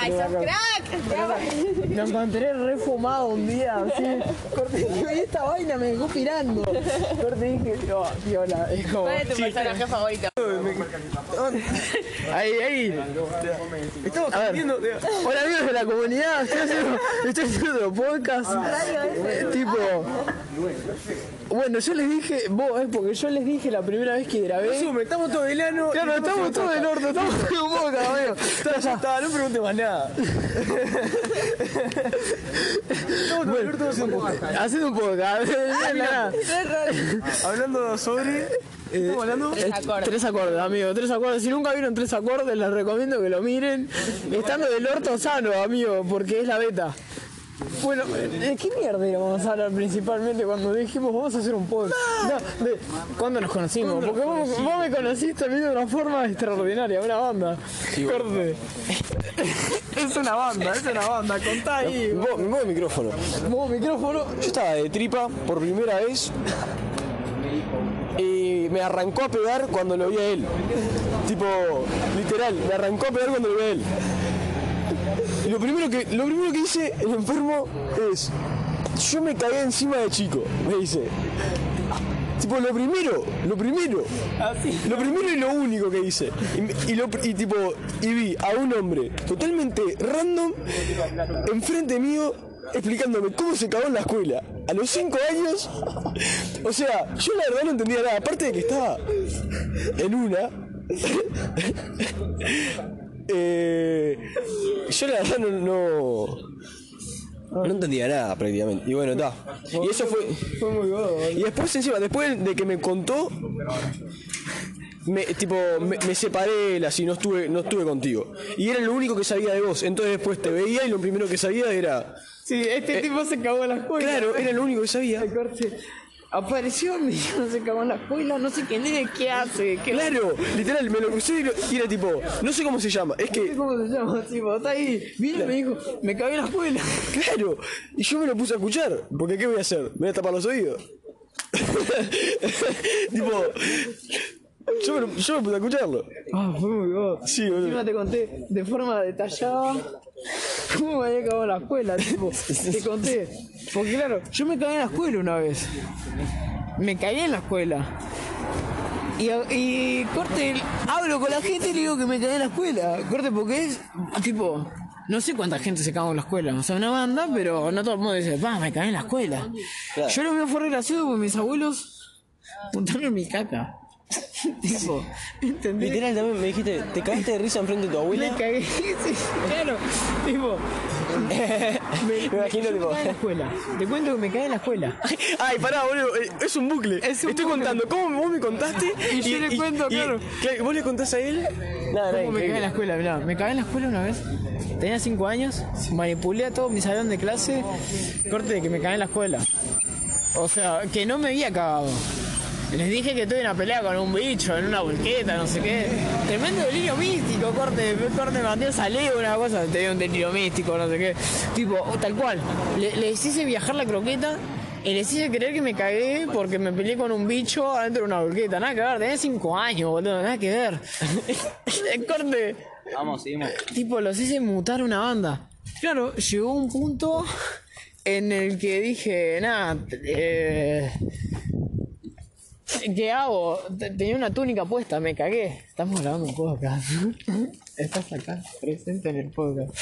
¡Ay, sos crack! Me encontré refumado un día, así. Corte, digo, y esta vaina me dejó pirando. Corte, dije, oh, viola, es como. ¿Cuál es tu personaje favorito? Ahí, ahí. Estamos compartiendo. Hola amigos de la comunidad, estoy haciendo, estoy haciendo otro podcast. Eh, tipo. Bueno, yo les dije, vos, es porque yo les dije la primera vez que grabé. estamos todo el ano. Claro, estamos todos del orto, estamos en un podcast, amigo. Ya está, no pregunte más nada. Estamos todo el orto haciendo un. Haciendo un podcast. Hablando sobre. Estamos hablando. Eh, Tres acordes, amigo, tres acordes. Si nunca vieron tres acordes, les recomiendo que lo miren. Estando del orto sano, amigo, porque es la beta. Bueno, ¿de qué mierda íbamos a hablar principalmente cuando dijimos vamos a hacer un podcast? No, de ¿Cuándo nos conocimos? Porque vos, vos me conociste a mí de una forma extraordinaria, una banda. Corte. Es una banda, es una banda, contá ahí. Vos, vos el micrófono. Vos micrófono. Yo estaba de tripa por primera vez y me arrancó a pegar cuando lo vi a él. Tipo, literal, me arrancó a pegar cuando lo vi a él. Lo primero que, lo primero que hice el enfermo es, yo me cagué encima de chico, me dice. Tipo, lo primero, lo primero, lo primero y lo único que hice. Y, me- y lo, y tipo, y vi a un hombre totalmente random enfrente mío explicándome cómo se cagó en la escuela. A los 5 años, o sea, yo la verdad no entendía nada. Aparte de que estaba en una, eh, yo la verdad no, no, no entendía nada prácticamente. Y bueno, está. Y eso fue. Fue muy godo. Y después encima, después de que me contó, me, tipo, me, me separé así, no estuve, no estuve contigo. Y era lo único que sabía de vos. Entonces después te veía y lo primero que sabía era. Sí, este tipo se cagó en la escuela. Claro, era lo único que sabía. Corte. Apareció, me dijo, no se cagó en la escuela, no sé quién es, qué hace, qué Claro, literal, me lo crucé y, era tipo, no sé cómo se llama, es que, ¿Cómo se llama? Tipo, está ahí. Vino y me dijo, me cagué en la escuela. claro, y yo me lo puse a escuchar, porque ¿qué voy a hacer? ¿Me voy a tapar los oídos? tipo, yo me, lo- yo me puse a escucharlo. Ah, fue muy godo. Sí, boludo. Encima te conté de forma detallada cómo me había cagado en la escuela, tipo, te conté. Porque claro, yo me cagué en la escuela una vez. Me cagué en la escuela. Y, y corte, hablo con la gente y le digo que me cagué en la escuela. Corte, porque es tipo, no sé cuánta gente se cagó en la escuela. O sea, una banda, pero no todo el mundo dice, va, me cagué en la escuela. Yo lo mío fue gracioso porque mis abuelos juntaron mi caca. tipo, ¿entendés? Literal también me dijiste, ¿te cagaste de risa enfrente de tu Me abuela? cagué, sí, claro. Tipo, Me imagino, yo me tipo. en la escuela. Te cuento que me cagué en la escuela. Ay, pará, boludo, eh, es un bucle. Es un Estoy bucle. contando cómo vos me contaste Y yo le cuento, claro. ¿Vos le contás a él? Nada, ¿Cómo me cagué en la escuela? Mirá, me cagué en la escuela una vez. Tenía 5 años, manipulé a todo mi salón de clase. Corte de que me cagué en la escuela. O sea, que no me había cagado. Les dije que tuve una pelea con un bicho en una volqueta, no sé qué. Tremendo delirio místico, corte, corte Mateo Saleo, una cosa, tenía un delirio místico, no sé qué. Tipo, tal cual. Le- les hice viajar la croqueta y les hice creer que me cagué porque me peleé con un bicho adentro de una volqueta. Nada que ver, tenía 5 años, boludo, nada que ver. corte. Vamos, seguimos. Tipo, los hice mutar una banda. Claro, llegó un punto en el que dije, nada, eh, ¿qué hago? Te- Tenía una túnica puesta, me cagué. Estamos grabando un podcast. Estás acá, presente en el podcast.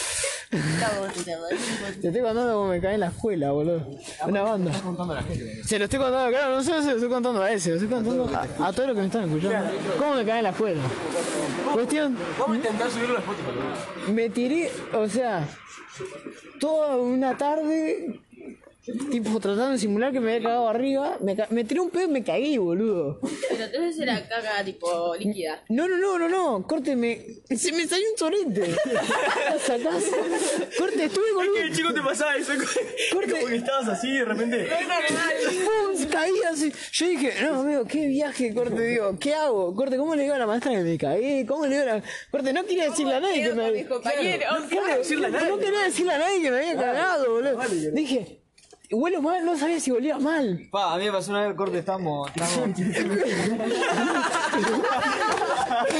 Te estoy contando cómo me caí en la escuela, boludo. Una banda. Se lo estoy contando, claro, no sé, se lo estoy contando a ese, lo estoy contando a, a todos los que me están escuchando. ¿Cómo me caí en la escuela? Cuestión, Vamos a intentar subirlo a Spotify. me tiré, o sea, toda una tarde, tipo tratando de simular que me había cagado arriba, me, ca- me tiré un pedo y me cagué, boludo. Pero entonces era caca tipo líquida. No, no, no, no, no, corte, me, se me salió un torrente. ¿Sacás? Corte, estuve con El un... chico te pasaba eso, Corte. como que estabas así y de repente. ¡Pum! Caí así. Yo dije, no, amigo, qué viaje, corte, digo, ¿qué hago? Corte, ¿cómo le digo a la maestra que me cagué? ¿Cómo le digo a la... Corte, no quería decirle a nadie que me había... compañeros? Claro, no quería decirle a nadie que me había cagado, boludo. Dije, huelo mal, no sabía si olía mal. Pa, a mí me pasó una vez corte, estamos. estamos...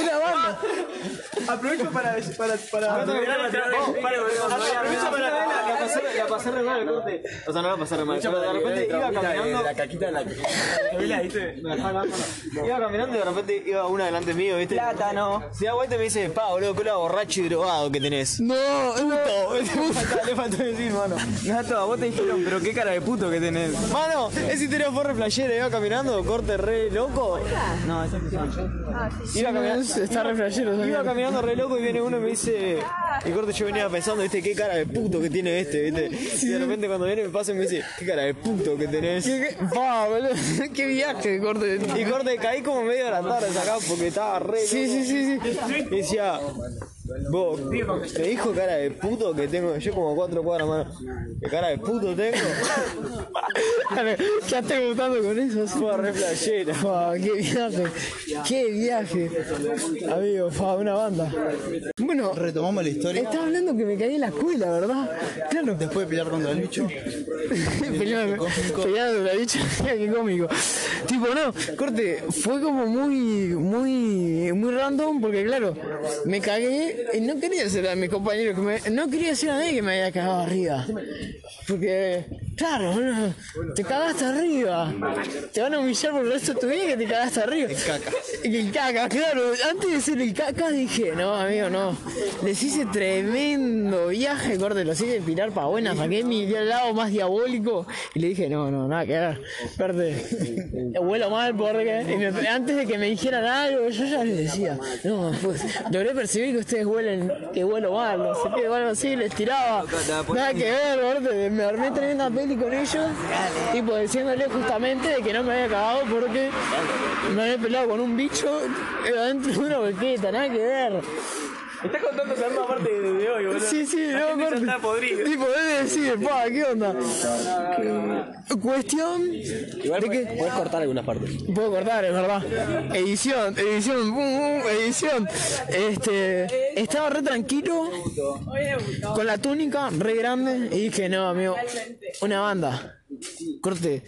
Una banda. Aprovecho para. para, para, Aprovecho para la, pasé, la pasé re mal el corte. O sea, no la pasé re mal. Pero de repente iba caminando. La caquita de la. Iba caminando y de repente iba una delante mío, ¿viste? Plátano. Se da vuelta y me dice, pa, boludo, lo borracho y drogado que tenés. No, no. Le faltó decir, mano. Nato, a vos te dijeron, pero qué cara de puto que tenés. Mano, ese historia fue re iba caminando, corte re loco. No, esa es Iba caminando. Está re flashero, esa Iba mierda. Caminando re loco y viene uno y me dice. Y corte yo venía pensando, viste, qué cara de puto que tiene este, viste. Y de repente cuando viene me pasa y me dice, qué cara de puto que tenés. ¿Qué, qué? Pa, boludo. Qué viaje, corte. Y corte caí como medio de la tarde acá porque estaba re. Sí, sí, sí, sí. Y decía, vos, me dijo cara de puto que tengo, yo como cuatro cuadras más. ¿Qué cara de puto tengo? Ya estoy gustando con eso. sí. Fue re flashera. Fa, qué viaje. Qué viaje. Amigo, fa, una banda. Bueno, Retomamos la historia. estaba hablando que me caí en la escuela, ¿verdad? Claro. Después de pelear contra el bicho. Peleando peleando la bicha, qué cómico. Tipo, no, corte, fue como muy, muy, muy random porque claro, me cagué y no quería ser a mis compañeros, que me- no quería ser a nadie que me haya cagado arriba. Porque, claro, no, te cagaste arriba. Te van a humillar por el resto de tu vida que te cagaste arriba. El caca. El caca, claro. Antes de ser el caca dije, no, amigo, no. Les hice tremendo viaje, corte, los hice pirar para buena. Saqué mi lado más diabólico y le dije, no, no, nada que ver. Corte, huelo mal porque y me- antes de que me dijeran algo, yo ya les decía, no, pues logré percibir que ustedes huelen, que huelo mal, no sé qué, o algo así, les tiraba. Nada que ver, me armé tremenda peli con ellos, tipo diciéndole justamente de que no me había cagado porque me había peleado con un bicho adentro de una boqueta, nada que ver. Estás contando esa misma parte de hoy, boludo. Sí, sí, La no, gente ya está podrida. Tipo, debe decir, pa, ¿qué onda? Cuestión Igual de puedes, que puedes cortar algunas partes. Puedo cortar, es verdad. Edición, edición, bum, bum, edición. Este, estaba re tranquilo, con la túnica re grande, y dije, no, amigo, una banda. Corte.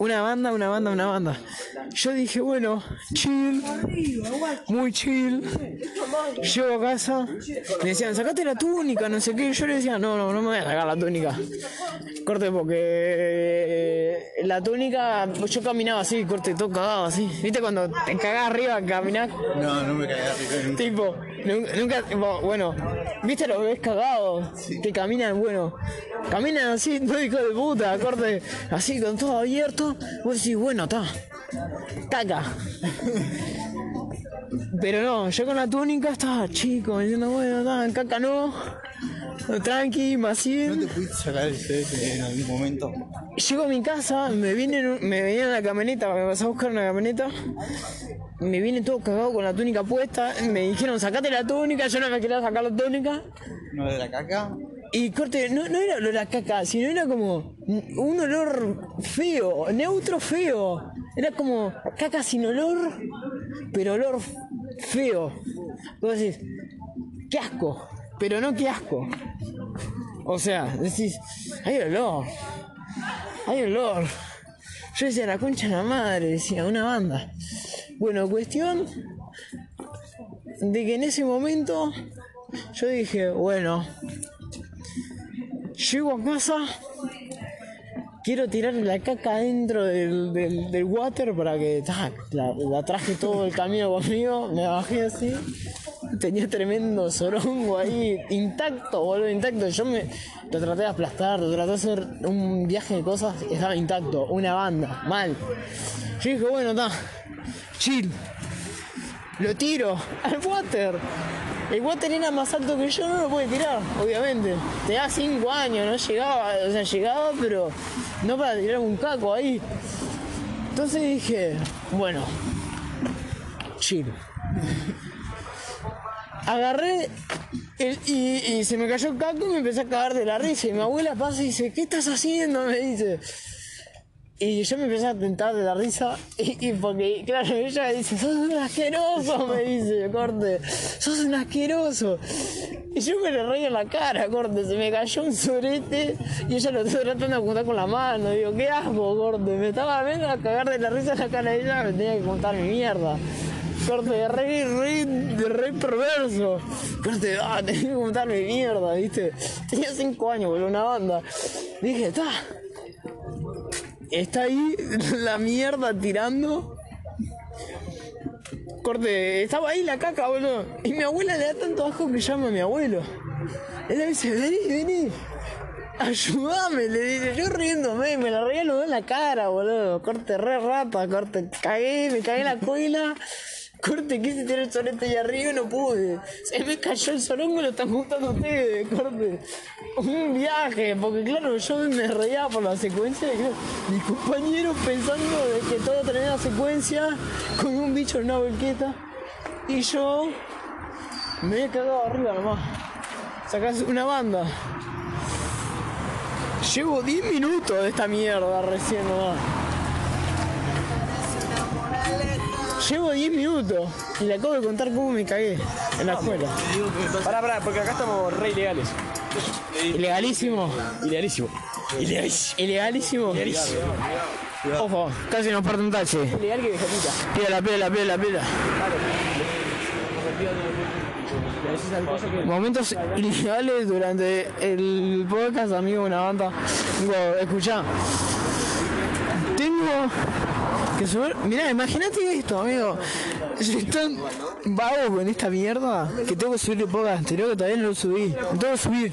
Una banda, una banda, una banda. Yo dije, bueno, chill, muy chill. Llego a casa, me decían, sacate la túnica, no sé qué. Yo le decía, no, no, no me voy a sacar la túnica. Corte, porque eh, la túnica, pues yo caminaba así, corte, todo cagado así. ¿Viste cuando te cagás arriba, caminás? No, no me caí arriba. Tipo, nunca, bueno, ¿viste los bebés cagados? Que caminan, bueno, caminan así, no hijo de puta, corte, así con todo abierto. Vos decís, bueno, está, caca. Pero no, yo con la túnica estaba chico, diciendo, bueno, está, caca no, tranqui, más ¿No te pudiste sacar el CF en algún momento? Llego a mi casa, me vienen, me venían en la camioneta, me pasé a buscar una camioneta, me viene todo cagado con la túnica puesta, me dijeron sacate la túnica, yo no me quería sacar la túnica, ¿No de la caca? y corte, no, no era olor a caca, sino era como un olor feo, neutro feo, era como caca sin olor, pero olor feo. Vos decís, qué asco, pero no qué asco. O sea, decís, hay olor, hay olor. Yo decía, la concha de la madre, decía, una banda. Bueno, cuestión de que en ese momento yo dije, bueno, llego a casa, quiero tirar la caca dentro del, del, water para que tac, la, la traje todo el camino conmigo, me bajé así, tenía tremendo sorongo ahí, intacto, boludo, intacto. Yo me lo traté de aplastar, lo traté de hacer un viaje de cosas, estaba intacto, una banda, mal. Yo dije, bueno, está, chill. Lo tiro al water. El water era más alto que yo, no lo puede tirar, obviamente. Tenía 5 años, no llegaba, o sea, llegaba, pero no para tirar un caco ahí. Entonces dije, bueno, chill. Agarré y se me cayó el caco y me empecé a cagar de la risa. Y mi abuela pasa y dice, ¿qué estás haciendo? Me dice. Y yo me empecé a tentar de la risa y, porque, claro, ella me dice, sos un asqueroso, me dice, corte, sos un asqueroso. Y yo me le reí en la cara, corte, se me cayó un sorete y ella lo estaba tratando de apuntar con la mano. Digo, qué asco, corte, me estaba viendo a cagar de la risa en la cara de ella, me tenía que contar mi mierda. Corte re, re, re perverso. Corte, ah, tenés que contarme mierda, ¿viste? Tenía cinco años, boludo, una banda. Dije, está. Está ahí la mierda tirando. Corte, estaba ahí la caca, boludo. Y mi abuela le da tanto asco que llama a mi abuelo. Él le dice, vení, vení. Ayúdame, le dice, yo riéndome, me la reía los en la cara, boludo. Corte re rata, corte, cagué, me cagué la cola. Corte, quise tirar el solete ahí arriba y no pude. Se me cayó el solongo y lo están juntando ustedes, corte. Un viaje, porque claro, yo me reía por la secuencia y mis compañeros pensando de que todo tenía secuencia con un bicho en una volqueta. Y yo me había cagado arriba nomás. Sacás una banda. Llevo 10 minutos de esta mierda recién nomás. Llevo 10 minutos y le acabo de contar cómo me cagué en la escuela. Pará, pará, porque acá estamos re ilegales. Ilegalísimo. Ilegalísimo. Ilegalísimo. Ilegalísimo. Ojo, casi nos parte un taxi. Ilegal que vegetita. Pídala, pídala, pídala, pídala. Momentos ilegales durante el podcast, amigo, una banda. Escuchá. Tengo que. Mirá, imagínate esto, amigo. Soy tan vago con esta mierda que tengo que subir el anterior que todavía lo subí. Lo tengo que subir.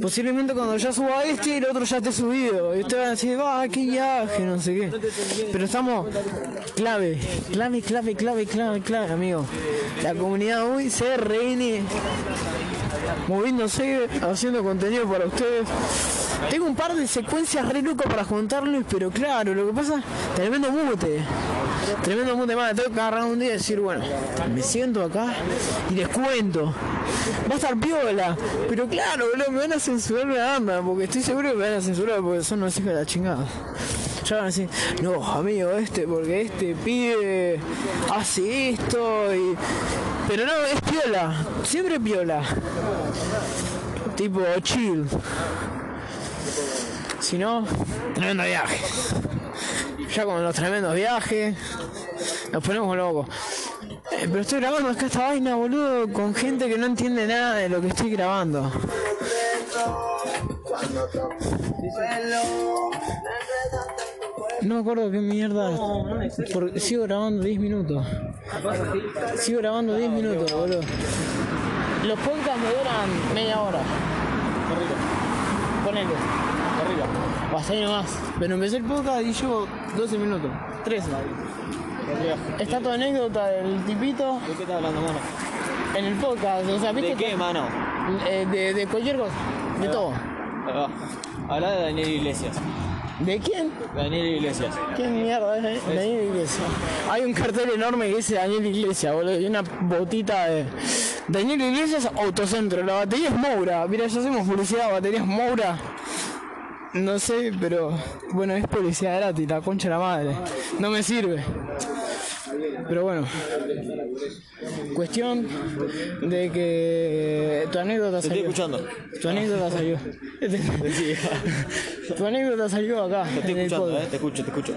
Posiblemente cuando ya suba este, el otro ya esté subido. Y ustedes van a decir, ah, qué viaje, no sé qué. Pero estamos clave, clave, clave, clave, clave, clave, amigo. La comunidad hoy CRN moviéndose, haciendo contenido para ustedes. Tengo un par de secuencias re locas para juntarles, pero claro, lo que pasa, tremendo mute. Tremendo mute más, tengo que agarrar un día y decir, bueno, me siento acá y les cuento. Va a estar piola, pero claro, boludo, me van a censurar la banda, porque estoy seguro que me van a censurar porque son unos hijos de la chingada. No, amigo, este, porque este pibe hace esto y. Pero no, es piola, siempre piola. Tipo chill. Si no, tremendo viaje. Ya con los tremendos viajes, nos ponemos locos. Eh, pero estoy grabando acá esta vaina, boludo, con gente que no entiende nada de lo que estoy grabando. No me acuerdo qué mierda. Porque sigo grabando 10 minutos. Sigo grabando 10 minutos, boludo. Los podcasts me duran media hora. Ponele. O hasta ahí nomás. Pero empecé el podcast y llevo 12 minutos. 13. Está tu anécdota del tipito ¿De qué estás hablando, mano? en el podcast. O sea, ¿viste? ¿De qué, mano? Eh, de, de cualquier cosa. De todo. Habla de Daniel Iglesias. ¿De quién? Daniel Iglesias. ¿Qué mierda es Daniel Iglesias? Hay un cartel enorme que dice Daniel Iglesias, boludo, y una botita de Daniel Iglesias Autocentro. La batería es Moura. Mira, ya hacemos publicidad, baterías Moura. No sé, pero bueno, es publicidad gratis, la concha de la madre. No me sirve. Pero bueno, cuestión de que tu anécdota Te estoy salió. escuchando. Tu anécdota salió. tu anécdota salió acá. Te estoy escuchando, eh. Te escucho, te escucho.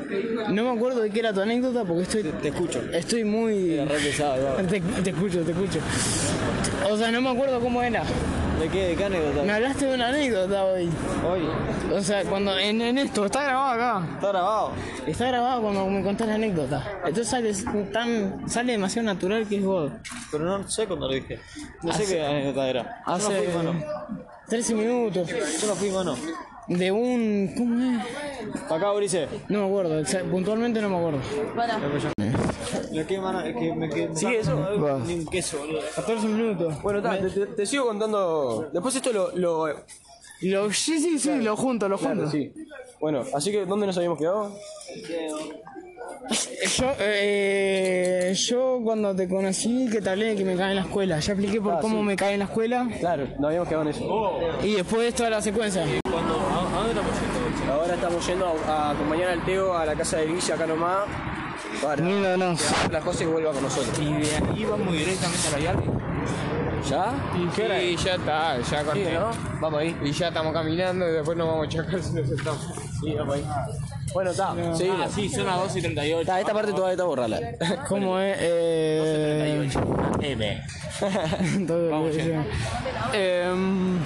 No me acuerdo de qué era tu anécdota porque estoy, Te escucho. estoy muy... Re pesado, va. Te, te escucho, te escucho. O sea, no me acuerdo cómo era. ¿De qué? ¿De qué anécdota? Me hablaste de una anécdota hoy. Hoy. O sea, cuando en, en esto, está grabado acá. Está grabado. Está grabado cuando me contás la anécdota. Entonces sale tan, sale demasiado natural que es vos. Pero no sé cuándo lo dije. No sé qué anécdota era. Yo no Hace fui, mano. 13 minutos Yo no fui, mano. de un... ¿Cómo es? Acá, Brice. No me acuerdo, puntualmente no me acuerdo. ¿De qué, mano? Es que me quedé. ¿Sigue eso? Va. Ni un queso, boludo. 14 minutos. Bueno, ta, te, te- te sigo contando. Después esto lo. lo Lo, sí, sí, sí, lo junto, lo junto. sí. Bueno, así que ¿dónde nos habíamos quedado? Yo, eh, yo cuando te conocí, que te hablé de que me caí en la escuela. Ya expliqué por cómo me caí en la escuela. Claro, nos habíamos quedado en eso. Y después de toda la secuencia. Ahora estamos yendo a, a acompañar al Teo a la casa de Guilla acá nomás. Para No, no. que la José vuelva con nosotros. Y de ahí vamos directamente a la Yardi. ¿Ya? ¿Qué hora Sí, es? ya está, ya Sí, corté. ¿no? Vamos ahí. Y ya estamos caminando y después nos vamos a chacar si nos sentamos. Sí, vamos ahí. Bueno, está. Sí. Ah, sí, son las 2 y 38. Está, esta parte todavía está borrala. ¿Cómo es? Eh... Todo bien. Em,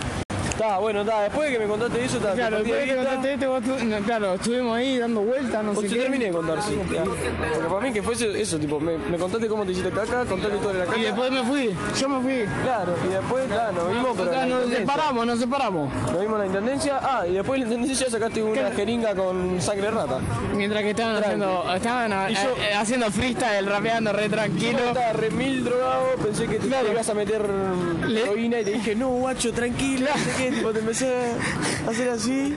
Está, bueno, está. Después de que me contaste eso, está. Claro, te después de que partí de contaste esto, vos tu- no, claro, estuvimos ahí dando vueltas, no sé Te qué. terminé de contar, sí. Porque para mí que fuese eso, tipo, me, me contaste cómo te hiciste caca, contaste todo de la caca. Y después me fui, yo me fui. Claro, y después, claro, nos vimos, pero. en la Acá nos intendencia. separamos, nos separamos. Nos vimos en la intendencia. Ah, y después la intendencia sacaste una jeringa con sangre de rata. Mientras que estaban haciendo, estaban a- Y yo- eh, haciendo freestyle, rapeando re tranquilo. Estaba re mil drogado, pensé que te, te ibas a meter Le- heroína y te dije, no, guacho, tranquilo, no sé qué, tipo, te empecé a hacer así.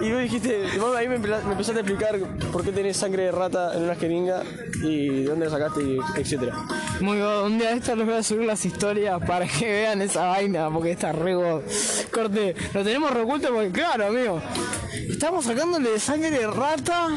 Y vos dijiste, vos ahí me, empezaste a explicar por qué tenés sangre de rata en una jeringa y de dónde la sacaste, y etcétera. Muy god, un día de esto les voy a subir las historias para que vean esa vaina, porque está re. Corte, lo tenemos reoculto porque, claro, amigo, estamos sacándole sangre de rata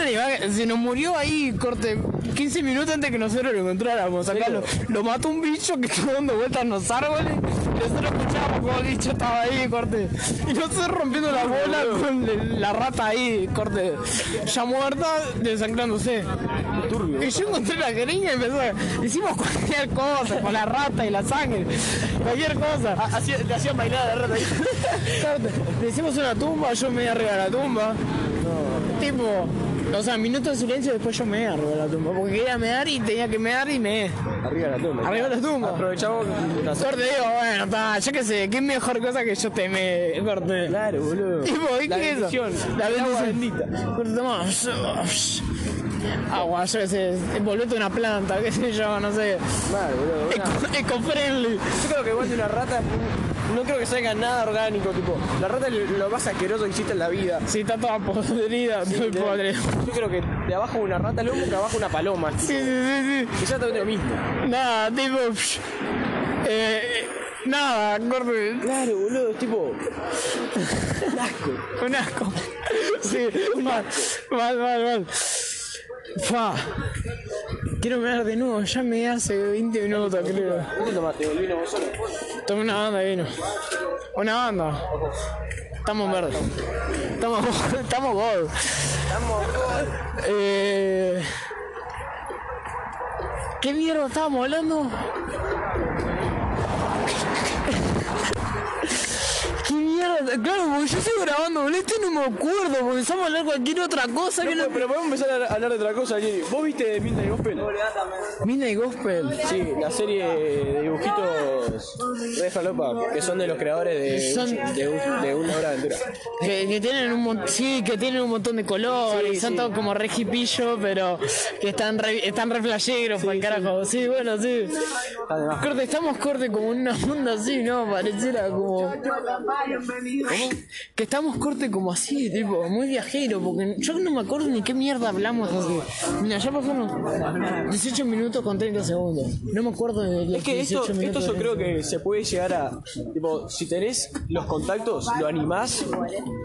animal que se nos murió ahí, corte, 15 minutos antes que nosotros lo encontráramos. Acá lo, lo mató un bicho que estaba dando vueltas en los árboles. Nosotros escuchábamos como el bicho estaba ahí, corte. Y nosotros rompiendo la bola con la rata ahí, corte. Ya muerta, desangrándose. Y yo encontré la jeringa y empezó a- Hicimos cualquier cosa con la rata y la sangre. Cualquier cosa. Hacía- te hacían bailar la rata ahí. Le hicimos una tumba, yo me arriba de la tumba. Tipo, o sea, minuto de silencio después yo me arriba de la tumba. Porque quería mear y tenía que mear y me. Arriba de la tumba. Arriba de la tumba. Aprovechamos. la- digo, bueno, está, yo qué sé, qué mejor cosa que yo te me. Claro, boludo. Tipo, ¿y La es eso? bendición. La bendición. bendita. Agua, yo qué sé, envolvete una planta, qué sé yo, no sé. Claro, boludo. Eco-friendly. Yo creo que igual de una rata no creo que salga nada orgánico, tipo. La rata es lo más asqueroso que existe en la vida. Sí, está toda podrida, muy De- podre. Yo creo que de abajo una rata, luego que abajo una paloma. Sí, sí, sí, sí. Exactamente lo mismo. Nada, tipo. psh, Eh, nada, corte. Claro, boludo, es tipo. Un asco. Sí, mal, mal, mal, mal. Fa. Quiero mirar de nuevo, ya me hace 20 minutos, creo. ¿Qué tomaste? ¿El vino vos solo? Toma una banda de vino. Una banda. Estamos verdes. Estamos, estamos gold. Eh, ¿Qué mierda estábamos hablando? Claro, porque yo sigo grabando, boludo. Este no me acuerdo, porque empezamos a hablar cualquier otra cosa que no. Pero, podemos empezar a hablar de otra cosa, Jenny. ¿Vos viste Midnight Gospel? Y Gospel. Sí, la serie de dibujitos de Falopa, que son de los creadores de, Son- de, un- de una hora de aventura. Que, que tienen un montón, sí, que tienen un montón de colores, Sí, son sí. todos como re hipillo, pero que están re, están re flasheros para el carajo. Sí, bueno, sí. Además. Corte, estamos corte como en una onda así, ¿no? Pareciera como. Que estamos corte como así, tipo, muy viajero, porque yo no me acuerdo ni qué mierda hablamos hace. Mira, ya pasaron 18 minutos con 30 segundos. No me acuerdo de los Es que 18 esto, esto yo creo que se puede llegar a. Tipo, si tenés los contactos, lo animás.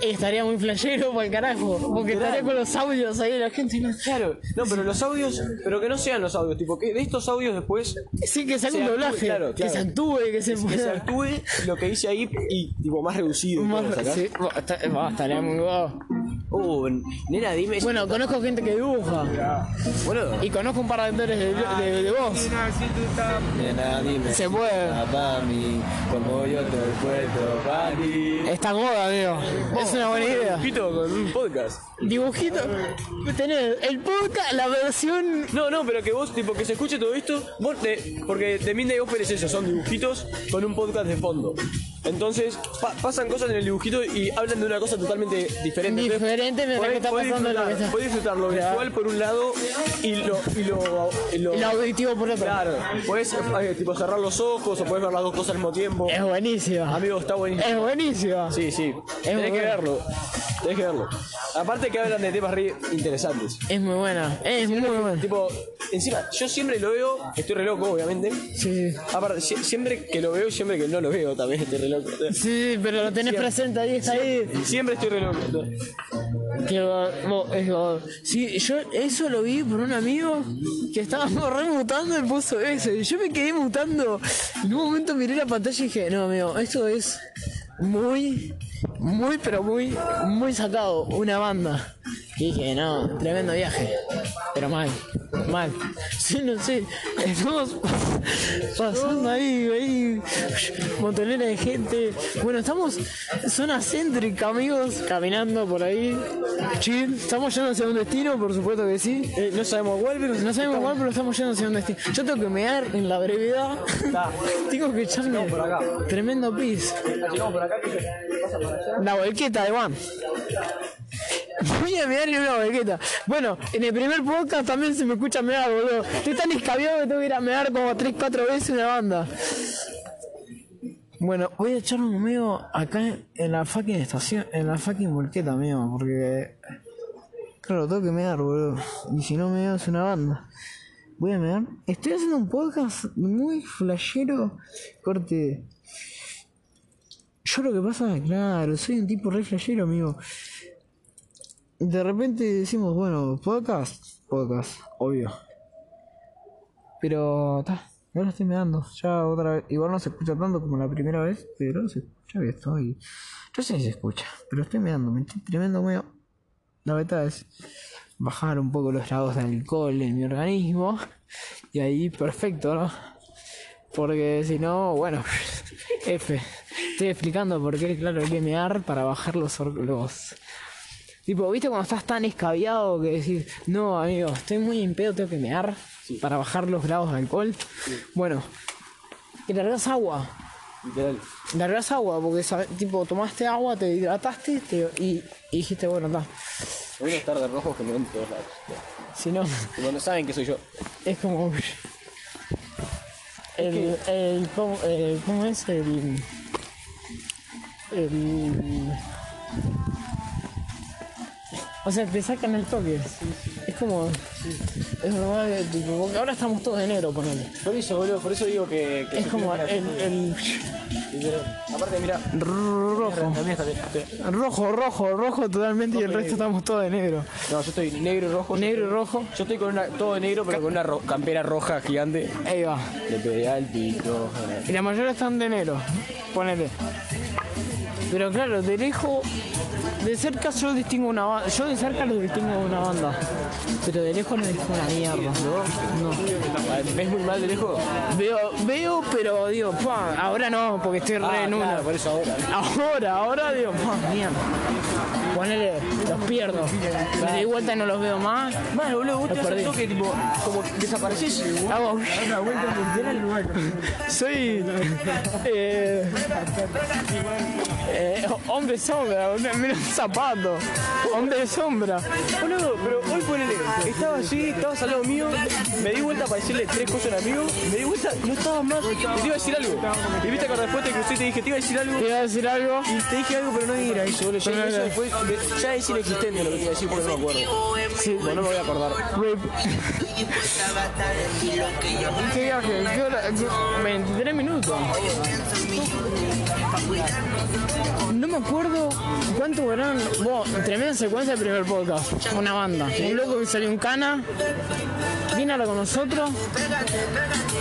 Estaría muy flashero para el carajo, porque estaría con los audios ahí de la gente. ¿no? Claro, no, pero los audios, pero que no sean los audios, tipo, que de estos audios después Sí, que Se un actúe, doblaje, claro, que claro. se actúe, que se que se actúe lo que hice ahí y tipo más reducido. Más- estaría muy guapo. Uh, nena, dime. Bueno, conozco gente que dibuja boludo. y conozco un par de actores de, de, de voz. Nena, dime. Se puede. Pa' mí, como yo ti. Está goda, amigo. Es una buena idea. Dibujito con un podcast. Dibujito. Tener el podcast, la versión. No, no, pero que vos, tipo, que se escuche todo esto, vos te- porque de Midnight Gospel es eso, son dibujitos con un podcast de fondo. Entonces, pa- pasan cosas en el dibujito y hablan de una cosa totalmente diferente. Entonces, Diferente mientras podés- que está pasando lo que disfrutar- está. Podés disfrutar lo visual por un lado y lo... Y lo, y lo- El auditivo por otro. Claro, podés eh, tipo cerrar los ojos o podés ver las dos cosas al mismo tiempo. Es buenísima. Amigo, está buenísimo. Es buenísima. Sí, sí. Tenés que bueno. verlo. Tenés que verlo. Aparte que hablan de temas re interesantes. Es muy buena, es muy buena. Tipo, encima, yo siempre lo veo, estoy re loco, obviamente. Sí, Aparte, sie- siempre que lo veo y siempre que no lo veo también estoy re loco. sí, pero lo tenés presente ahí, está ahí. Siempre estoy re loco. Que va- bo- es va- Sí, yo eso lo vi por un amigo que estábamos remutando y puso eso. Y yo me quedé mutando. En un momento miré la pantalla y dije, no, amigo, esto es muy, muy, pero muy, muy sacado. Una banda. Y dije, no, tremendo viaje. Pero mal, mal. Sí, no sé. Estamos pasando ahí, ahí, montonera de gente. Bueno, estamos zona céntrica, amigos, caminando por ahí. Chill. Estamos yendo hacia un destino, por supuesto que sí. Eh, no sabemos cuál, pero No sabemos cuál, pero estamos yendo hacia un destino. Yo tengo que mear en la brevedad. tengo que echarme tremendo pis. Por acá, por allá. La volqueta de Juan. Voy a en una volqueta. Bueno, en el primer podcast también se me escucha mear, boludo. Estoy tan escabiado que tengo que ir a mear como 3, 4 veces una banda. Bueno, voy a echar un meo acá en la fucking estación, en la fucking volqueta, amigo, porque... Claro, tengo que mear, boludo. Y si no meo es una banda. Voy a mear. Estoy haciendo un podcast muy flashero. Corte. Yo lo que pasa, claro, soy un tipo re flashero, amigo. De repente decimos, bueno, podcast, podcast, obvio. Pero, ta, ahora estoy meando, ya otra vez. Igual no se escucha tanto como la primera vez, pero se escucha que estoy. Yo sé si se escucha, pero estoy meando, me estoy tremendo meo. La meta es bajar un poco los grados de alcohol en mi organismo. Y ahí, perfecto, ¿no? Porque si no, bueno, F. Estoy explicando por qué, claro, hay que mear para bajar los, los... Tipo, ¿viste cuando estás tan escabiado que decís, no, amigo, estoy muy en pedo, tengo que mear para bajar los grados de alcohol? Bueno, y largas agua. Literal. Largas agua, porque, tipo, tomaste agua, te hidrataste te- y, y dijiste, bueno, está. Voy a estar de rojos que me ven todos lados. Si no, Como no saben que soy yo. es como... El, el, ¿cómo, el- ¿Cómo es? El... El... O sea, te sacan el toque. Es como... Es normal, que, tipo, porque ahora estamos todos de negro, ponele. Por eso, boludo, por eso digo que. que Es como el... el. Aparte, mira. rojo. También está bien. Rojo, rojo, rojo totalmente y el resto estamos todos de negro. No, yo estoy negro y rojo. Negro y rojo. Yo estoy con una, todo de negro, pero con una ro- campera roja gigante. Ahí va. Le pegué al pito. Y la mayoría están de negro, ponele. Pero claro, de lejos, de cerca yo distingo una banda. Yo de cerca los distingo de una banda. Pero de lejos no distingo una mierda. No. ¿Ves muy mal de lejos? Veo, veo, pero digo, pa, ahora no, porque estoy re en una. por eso ahora. Ahora, ahora digo, pa, mierda. Ponele, los pierdo. Me doy vuelta y no los veo más. Mal, boludo, vos te un toque, tipo, como desapareces. Hago una vuelta Soy. Eh, eh, hombre sombra, menos zapato. Hombre sombra. Boludo, pero hoy ponele, estaba así, estabas al lado mío, me di vuelta para decirle tres cosas al amigo, me di vuelta, no estabas más, y te iba a decir algo. Y viste que después te crucé y te dije, te iba a decir algo, Te iba a decir algo. y te dije algo, pero no era eso, boludo. Ya, eso después, ya es inexistente lo que te iba a decir porque no me acuerdo. Sí, Bueno, no me voy a acordar. ¿Qué viaje? ¿Qué hora? ¿Qué- 23 minutos. No me acuerdo cuánto eran. Tremenda secuencia del primer podcast. Una banda. Un loco que salió en cana. Vino ahora con nosotros.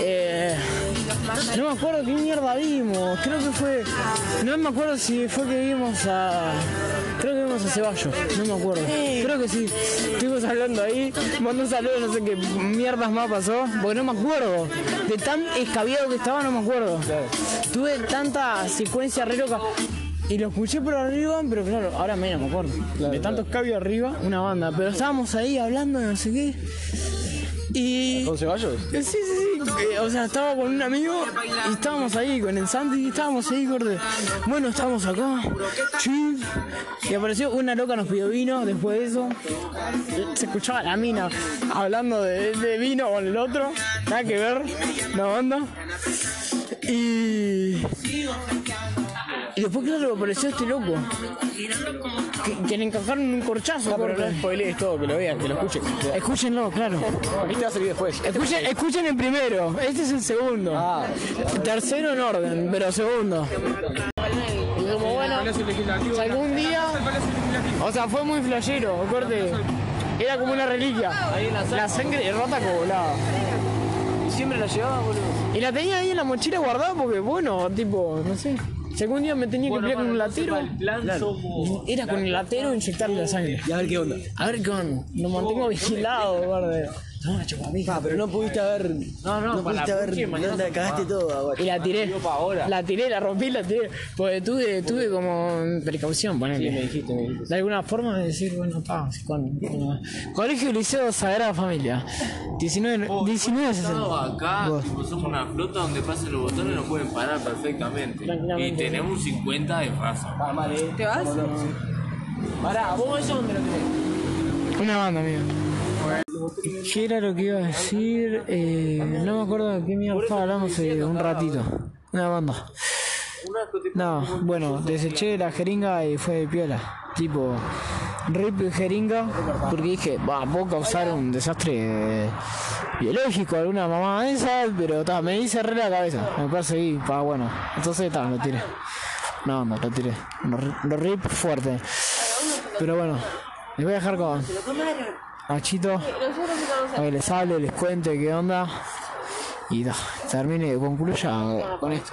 Eh, no me acuerdo qué mierda vimos. Creo que fue. No me acuerdo si fue que vimos a. A Ceballos. No me acuerdo. Creo que sí. Estuvimos hablando ahí. Mandó un saludo, no sé qué mierdas más pasó. Porque no me acuerdo. De tan escabiado que estaba, no me acuerdo. Tuve tanta secuencia re loca. Y lo escuché por arriba, pero claro, ahora menos me acuerdo. de tanto escabio arriba, una banda. Pero estábamos ahí hablando de no sé qué. Y. ¿Con Ceballos? Sí, sí, sí. O sea, estaba con un amigo y estábamos ahí con el Santi y estábamos ahí, corte. Bueno, estábamos acá, chill. Y apareció una loca, nos pidió vino. Después de eso, se escuchaba la mina hablando de, de vino con el otro. Nada que ver, la banda. Y. Y después, claro, apareció este loco. Que, que le encajaron un corchazo. Pero no spoilees todo, que lo vean, que lo escuchen. Escúchenlo, claro. Este va a salir después. Escuchen, escuchen el primero, este es el segundo. El tercero en orden, pero segundo. Y como bueno, si algún día, o sea, fue muy flashero, corte. Era como una reliquia. La sangre rata que volaba. Siempre la llevaba, boludo. Y la tenía ahí en la mochila guardada porque, bueno, tipo, no sé. Si algún día me tenía que pelear con un latero, era con el latero inyectarle la sangre. Y a ver qué onda. A ver qué onda. Lo mantengo vigilado, guarde. Toma, chupapija. Ah, pero no pudiste haber. No, no, No pudiste haber. La cagaste todo, guacho. Y la tiré. La tiré, la rompí, la tiré. Porque tuve, tuve como precaución, ponele. Me dijiste, me dijiste. De alguna forma de decir, bueno, pa, con, con- Colegio Liceo Sagrada Familia. 19, 19 Estamos 60. acá, tipo, somos una flota donde pasan los botones y nos pueden parar perfectamente. Tranquilamente. Y tenemos un 50 de raza. ¿Te vas? Pará, vos eso dónde lo tenés. Una banda, amigo. ¿Qué era lo que iba a decir? Eh, no me acuerdo de qué mierda hace un ratito. Una banda. No, bueno, deseché la jeringa y fue de piola. Tipo, rip jeringa, porque dije, va, puedo causar un desastre eh, biológico, alguna mamá de esas, pero ta, me hice re la cabeza, me perseguí, pa, bueno, entonces ta, lo tiré. No, no, lo tiré. Lo, lo rip fuerte. Pero bueno, les voy a dejar con Nachito, a que les hable, les cuente qué onda. Y da, termine, concluya con esto.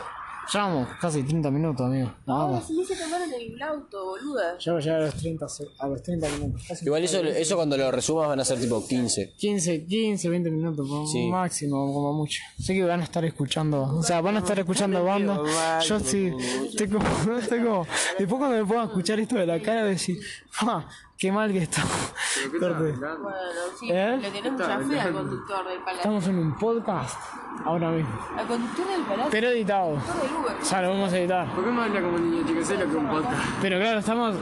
Ya vamos casi 30 minutos, amigo. No, vamos. Si se tomaron el auto, boluda. Ya voy a llegar a los 30, se- a los 30 minutos. Casi Igual eso, eso cuando lo resumas van a ser tipo 15. 15, 15, 20 minutos como Sí. máximo, como mucho. Sé que van a estar escuchando, o sea, van a estar escuchando banda. Yo sí, estoy como, estoy como, después cuando me puedan escuchar esto de la cara, voy a decir, ah, qué mal que estamos. Corte. Bueno, sí, ¿Eh? le tenés mucha fe al conductor del palacio. Estamos en un podcast ahora mismo, Al conductor del palacio. pero editado. Ya lo vamos a editar. ¿Por qué me habla como niño chico? Sé lo que es un podcast. Pero claro, estamos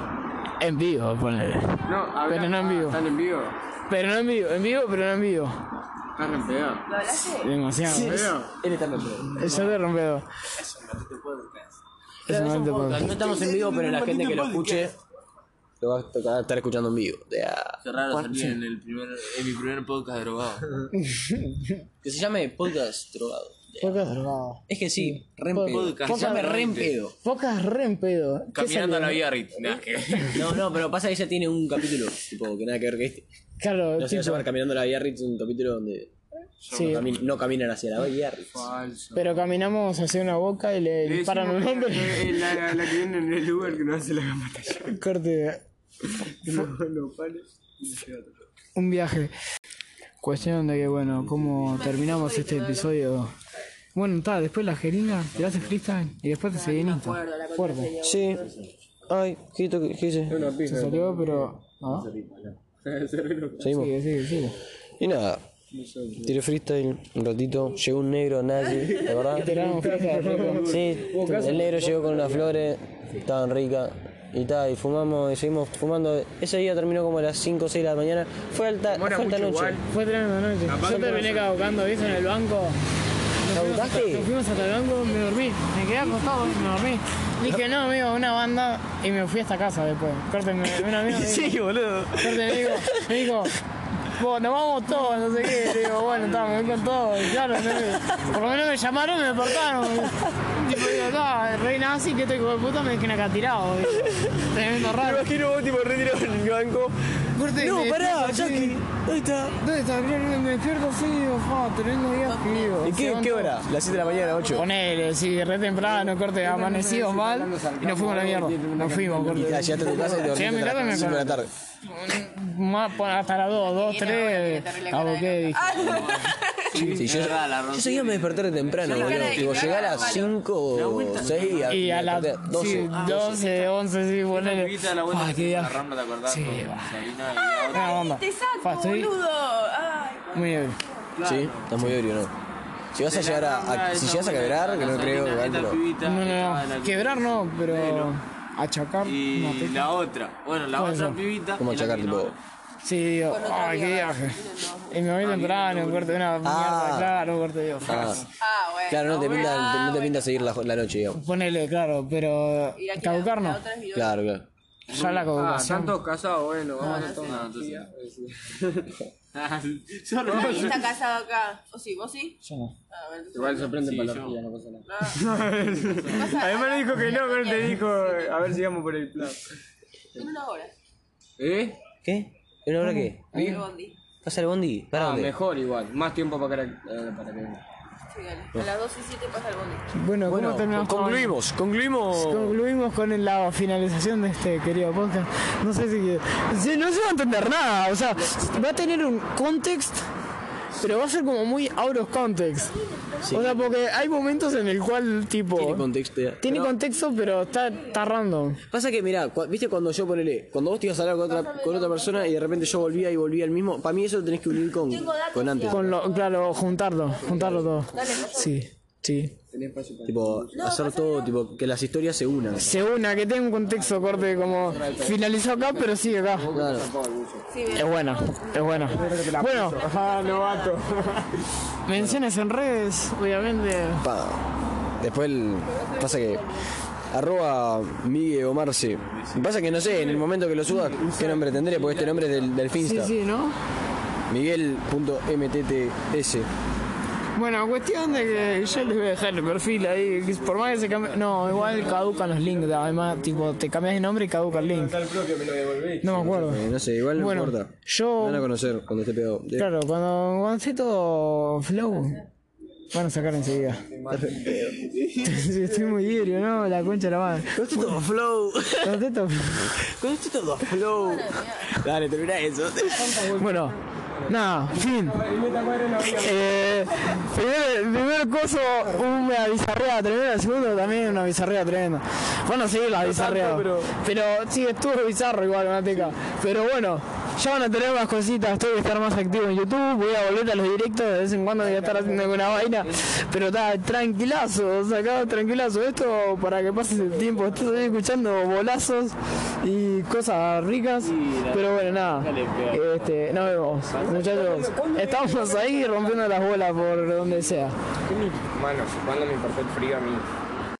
en vivo, ponele. No, habla- Pero no en vivo. ¿Están en vivo? Pero no en vivo, en vivo, pero no en vivo. ¿Estás re pedo? ¿Lo hablaste? Demasiado. Él está en el Eso de rompedo. Es un maldito podcast. No estamos en vivo, pero la gente que lo escuche lo va a tocar estar escuchando en vivo. Ya. Qué raro salir en, el primer, en mi primer podcast drogado. Que se llame podcast drogado. Podcast drogado. Es que sí, re en Podcast- pedo. podcast Que se llame re en pedo. Podcast re en pedo. ¿Qué Caminando a la vía Rit. Nah, que- No, no, pero pasa que ella tiene un capítulo, tipo, que nada que ver que este. Claro, No se va a tipo, llamar Caminando la Vía Ritz, un capítulo donde sí. no, cami- no caminan hacia la Vía Ritz. Falso. Pero caminamos hacia una boca y le disparan un hombre. Es la, la, la que viene en el Uber que no hace la batalla. Corte. Que y. Un viaje. Cuestión de que, bueno, cómo terminamos este episodio. Bueno, está, después la jeringa, te haces freestyle y después te seguí en Insta. Fuerte. Sí. Ay, ¿qué, to- qué hice? Se salió, pero. ¿Ah? Seguimos. Sigue, sigue, sigue. Y nada. Tiré freestyle un ratito. Llegó un negro nazi, ¿de verdad? Sí, el negro llegó con unas flores, estaban ricas. Y tal, y fumamos y seguimos fumando. Ese día terminó como a las 5 o 6 de la mañana. Fue alta, fue alta noche. Fue tremenda noche. Yo terminé caducando, ¿viste? En el banco. ¿Caducaste? Nos fuimos hasta el banco, me dormí. Me quedé acostado, me dormí. Dije, no, amigo, una banda. Y me fui hasta casa después. Corte, me, un amigo me dijo, boludo. corte, me dijo, me dijo, "Vos, nos vamos todos, no sé qué. Le digo, bueno, está, me voy con todos. Y claro, no, por lo menos me llamaron y me despertaron. Tipo, digo, rey nazi, que este hijo de puta me dejen acá tirado. Tremendo raro. imagino vos tipo retirado en el banco. Corte, No, me pará, despierto así. Jackie. ¿Dónde está? ¿Dónde está? Mirá, Me despierto así, digo, fa, tremendo viaje, digo. ¿Y qué, qué hora? Las 7 de la mañana, 8. Ponele, sí, re temprano, corte, amanecido mal y nos fuimos a la mierda. Nos fuimos, corte. Ya llegaste a tu casa y te Llegué a mi dormiste casa y hasta me las 5 de la tarde. Más, por- hasta las 2, 2, 3. Aboqué, dije. Sí, yo, día me desperté re temprano, boludo. Tipo, llegué a las 5 o 6 Y a las sí, 12, 11, sí, ponele. De Ah, que qué se viaje. agarrando, ¿te acordás? Sí, va. Una onda. Te saco, boludo. Ay, muy ebrio. Sí, estás muy ebrio, ¿no? Si vas a llegar a, a- si llegas a quebrar, que no creo, No, no, no. Quebrar no, pero achacar. Y te- la otra, bueno, la otra ser. pibita. ¿Cómo achacar, tipo? no- Sí, digo, ay, qué viaje. Y me voy temprano, un corte de una mierda, claro, un corte de Ah, Ah, bueno. claro, no te pinta, Ah, no te bueno. pinta seguir la, la noche, digamos. Ponele, claro, pero caducar no. Claro, claro. Ya la Ah, caducación. están todos casados, bueno, vamos a tomar. Nadie está casado acá. ¿O sí? ¿Vos sí? Yo no. Ah, bueno, entonces- Igual se prende para la orgía, no pasa nada. Pasa- Además le dijo que no, pero te dijo, a ver si vamos por el plan. En una hora. ¿Eh? ¿Qué? ¿En una hora qué? El bondi. ¿Pasa el bondi? ¿Para Ah, dónde? mejor igual. Más tiempo para que, eh, para que Sí, dale. A las 12 y 7 pasa el bondi. Bueno, ¿cómo Bueno, terminamos? con- concluimos, concluimos. Concluimos con la finalización de este querido podcast. No sé si, si no se va a entender nada. O sea, va a tener un context, pero va a ser como muy out of context. O sea, porque hay momentos en el cual tipo Tiene contexto. ya. tiene No, contexto, pero está, está random. Pasa que, mirá, viste cuando yo ponele, cuando vos te ibas a hablar con otra, con otra persona y de repente yo volvía y volvía al mismo, para mí eso lo tenés que unir con, con antes. Con lo, claro, juntarlo, juntarlo todo. Sí, sí. Tipo, hacer todo, tipo, que las historias se unan. Se una, que tenga un contexto corte como finalizó acá, pero sigue acá. Claro. Es buena, es. Bueno, Ah, novato. menciones en redes, obviamente. Pa. Después el- pasa que arroba Migue o Marce. Pasa que no sé, en el momento que lo subas, qué nombre tendré, porque este nombre es del, del Sí, Finsta. sí, ¿no? Miguel.mtts. Bueno, cuestión de que yo les voy a dejar el perfil ahí, por más que se cambie... No, igual caducan los links, además, tipo, te cambias de nombre y caduca el link. No me acuerdo. No sé, igual no Bueno, importa. yo- Me van a conocer cuando esté pegado. Claro, cuando, cuando esté todo flow, van a sacar enseguida. Estoy muy híbrido, ¿no? La concha de la madre. Cuando esté todo flow. Cuando esté todo- Cuando esté todo flow. Dale, termina eso. Bueno, nada, fin. Eh, primer, primer coso, una bizarreada tremenda. El segundo también una bizarreada tremenda. Bueno, sí, la bizarreada. Pero... sí, estuvo bizarro igual, Mateca. Pero bueno, ya van a tener más cositas. Tengo que estar más activo en YouTube. Voy a volver a los directos. De vez en cuando voy a estar haciendo alguna vaina. Pero está tranquilazo, o sea, acá tranquilazo. Esto para que pases el tiempo. Estoy escuchando bolazos y cosas ricas. Pero bueno, nada. Este, nos vemos, muchachos. Estamos ahí rompiendo las bolas por donde sea. Mano, mi papel frío a mí.